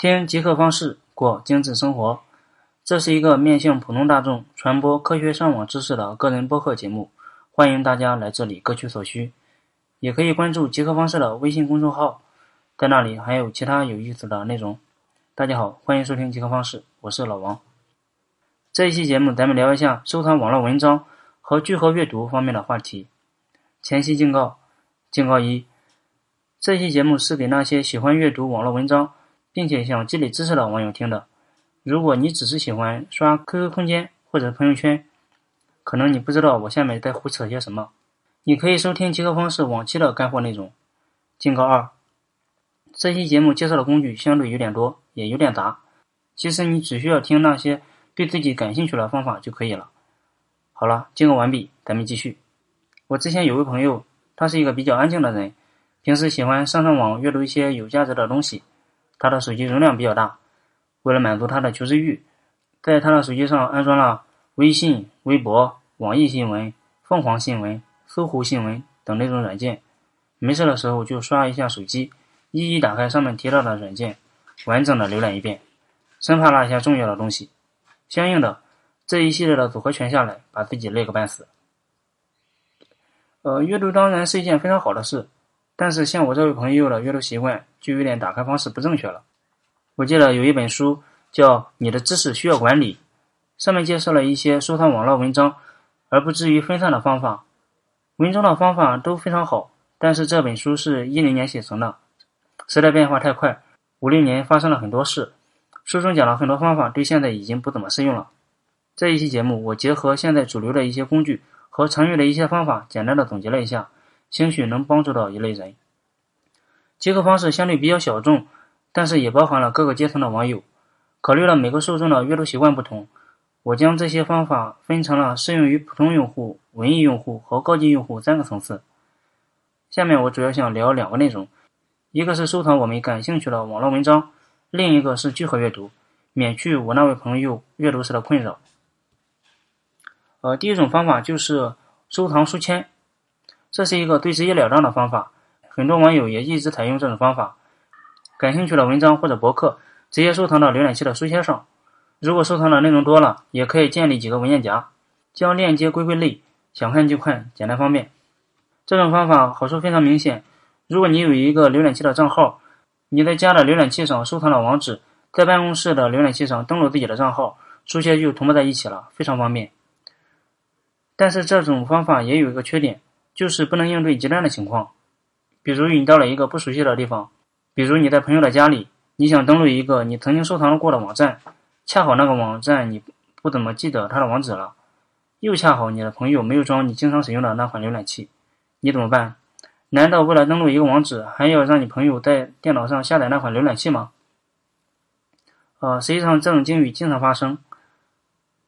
听极客方式过精致生活，这是一个面向普通大众传播科学上网知识的个人播客节目，欢迎大家来这里各取所需，也可以关注极客方式的微信公众号，在那里还有其他有意思的内容。大家好，欢迎收听极客方式，我是老王。这一期节目咱们聊一下收藏网络文章和聚合阅读方面的话题。前期警告：警告一，这期节目是给那些喜欢阅读网络文章。并且想积累知识的网友听的，如果你只是喜欢刷 QQ 空间或者朋友圈，可能你不知道我下面在胡扯些什么。你可以收听极客方式往期的干货内容。警告二：这期节目介绍的工具相对有点多，也有点杂。其实你只需要听那些对自己感兴趣的方法就可以了。好了，警告完毕，咱们继续。我之前有位朋友，他是一个比较安静的人，平时喜欢上上网阅读一些有价值的东西。他的手机容量比较大，为了满足他的求知欲，在他的手机上安装了微信、微博、网易新闻、凤凰新闻、搜狐新闻等那种软件。没事的时候就刷一下手机，一一打开上面提到的软件，完整的浏览一遍，生怕落下重要的东西。相应的，这一系列的组合拳下来，把自己累个半死。呃，阅读当然是一件非常好的事。但是像我这位朋友的阅读习惯就有点打开方式不正确了。我记得有一本书叫《你的知识需要管理》，上面介绍了一些收藏网络文章而不至于分散的方法。文中的方法都非常好，但是这本书是一零年写成的，时代变化太快，五六年发生了很多事，书中讲了很多方法对现在已经不怎么适用了。这一期节目，我结合现在主流的一些工具和常用的一些方法，简单的总结了一下。兴许能帮助到一类人。结合方式相对比较小众，但是也包含了各个阶层的网友。考虑了每个受众的阅读习惯不同，我将这些方法分成了适用于普通用户、文艺用户和高级用户三个层次。下面我主要想聊两个内容，一个是收藏我们感兴趣的网络文章，另一个是聚合阅读，免去我那位朋友阅读时的困扰。呃，第一种方法就是收藏书签。这是一个最直截了当的方法，很多网友也一直采用这种方法。感兴趣的文章或者博客，直接收藏到浏览器的书签上。如果收藏的内容多了，也可以建立几个文件夹，将链接归归类，想看就看，简单方便。这种方法好处非常明显。如果你有一个浏览器的账号，你在家的浏览器上收藏了网址，在办公室的浏览器上登录自己的账号，书签就同步在一起了，非常方便。但是这种方法也有一个缺点。就是不能应对极端的情况，比如你到了一个不熟悉的地方，比如你在朋友的家里，你想登录一个你曾经收藏过的网站，恰好那个网站你不怎么记得它的网址了，又恰好你的朋友没有装你经常使用的那款浏览器，你怎么办？难道为了登录一个网址，还要让你朋友在电脑上下载那款浏览器吗？呃，实际上这种境遇经常发生。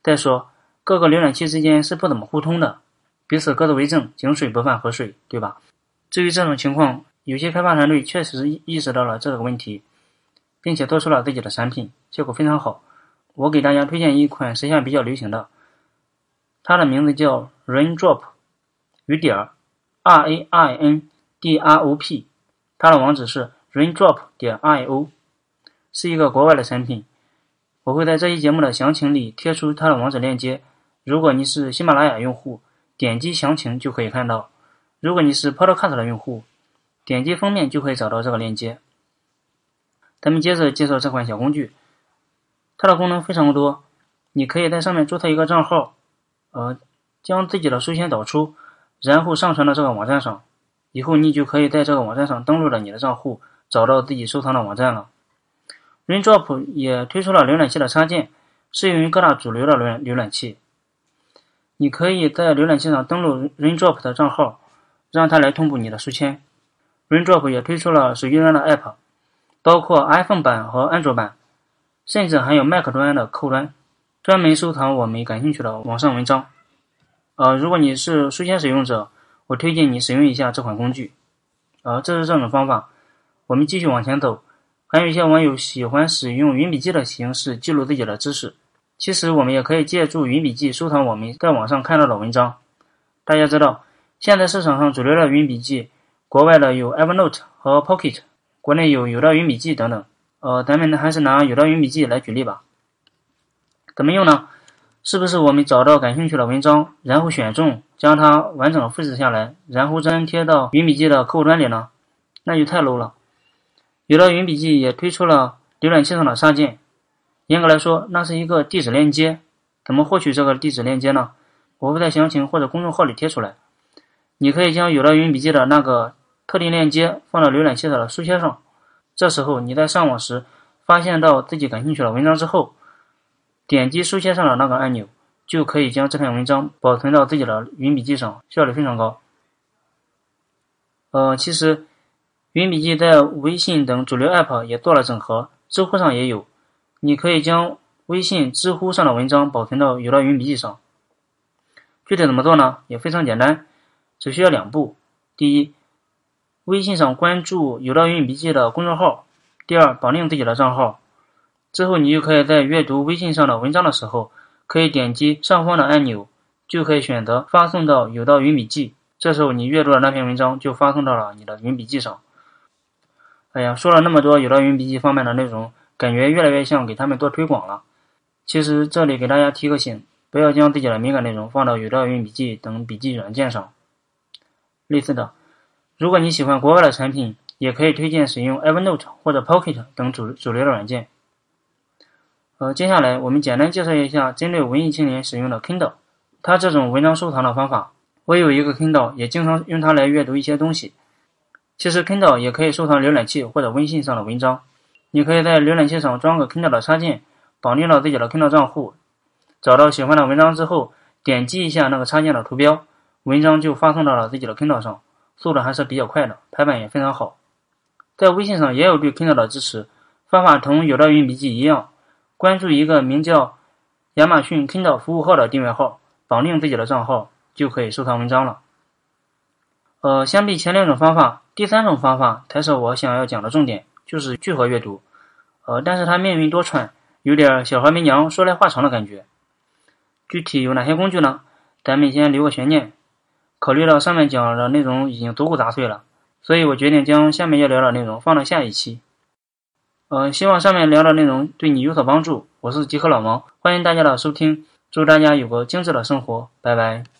再说，各个浏览器之间是不怎么互通的。彼此各自为政，井水不犯河水，对吧？至于这种情况，有些开发团队确实意识到了这个问题，并且做出了自己的产品，效果非常好。我给大家推荐一款时下比较流行的，它的名字叫 Raindrop，雨点儿，R A I N D R O P，它的网址是 Raindrop 点 I O，是一个国外的产品。我会在这期节目的详情里贴出它的网址链接。如果你是喜马拉雅用户，点击详情就可以看到。如果你是 Podcast 的用户，点击封面就可以找到这个链接。咱们接着介绍这款小工具，它的功能非常多。你可以在上面注册一个账号，呃，将自己的书签导出，然后上传到这个网站上。以后你就可以在这个网站上登录了你的账户，找到自己收藏的网站了。Raindrop 也推出了浏览器的插件，适用于各大主流的浏浏览器。你可以在浏览器上登录 Raindrop 的账号，让它来同步你的书签。Raindrop 也推出了手机端的 App，包括 iPhone 版和安卓版，甚至还有 Mac 端的客户端，专门收藏我们感兴趣的网上文章。呃，如果你是书签使用者，我推荐你使用一下这款工具。呃，这是这种方法。我们继续往前走，还有一些网友喜欢使用云笔记的形式记录自己的知识。其实我们也可以借助云笔记收藏我们在网上看到的文章。大家知道，现在市场上主流的云笔记，国外的有 Evernote 和 Pocket，国内有有道云笔记等等。呃，咱们还是拿有道云笔记来举例吧。怎么用呢？是不是我们找到感兴趣的文章，然后选中，将它完整的复制下来，然后粘贴到云笔记的客户端里呢？那就太 low 了。有道云笔记也推出了浏览器上的插件，严格来说，那是一个地址链接。怎么获取这个地址链接呢？我会在详情或者公众号里贴出来。你可以将有道云笔记的那个特定链接放到浏览器的书签上，这时候你在上网时发现到自己感兴趣的文章之后。点击书签上的那个按钮，就可以将这篇文章保存到自己的云笔记上，效率非常高。呃，其实云笔记在微信等主流 App 也做了整合，知乎上也有。你可以将微信、知乎上的文章保存到有道云笔记上。具体怎么做呢？也非常简单，只需要两步：第一，微信上关注有道云笔记的公众号；第二，绑定自己的账号。之后，你就可以在阅读微信上的文章的时候，可以点击上方的按钮，就可以选择发送到有道云笔记。这时候，你阅读的那篇文章就发送到了你的云笔记上。哎呀，说了那么多有道云笔记方面的内容，感觉越来越像给他们做推广了。其实这里给大家提个醒，不要将自己的敏感内容放到有道云笔记等笔记软件上。类似的，如果你喜欢国外的产品，也可以推荐使用 Evernote 或者 Pocket 等主主流的软件。呃，接下来我们简单介绍一下针对文艺青年使用的 Kindle，它这种文章收藏的方法。我有一个 Kindle，也经常用它来阅读一些东西。其实 Kindle 也可以收藏浏览器或者微信上的文章。你可以在浏览器上装个 Kindle 的插件，绑定到自己的 Kindle 账户，找到喜欢的文章之后，点击一下那个插件的图标，文章就发送到了自己的 Kindle 上，速度还是比较快的，排版也非常好。在微信上也有对 Kindle 的支持，方法同有道云笔记一样。关注一个名叫亚马逊 Kindle 服务号的订阅号，绑定自己的账号，就可以收藏文章了。呃，相比前两种方法，第三种方法才是我想要讲的重点，就是聚合阅读。呃，但是它命运多舛，有点小孩没娘说来话长的感觉。具体有哪些工具呢？咱们先留个悬念。考虑到上面讲的内容已经足够杂碎了，所以我决定将下面要聊的内容放到下一期。呃，希望上面聊的内容对你有所帮助。我是极客老王，欢迎大家的收听，祝大家有个精致的生活，拜拜。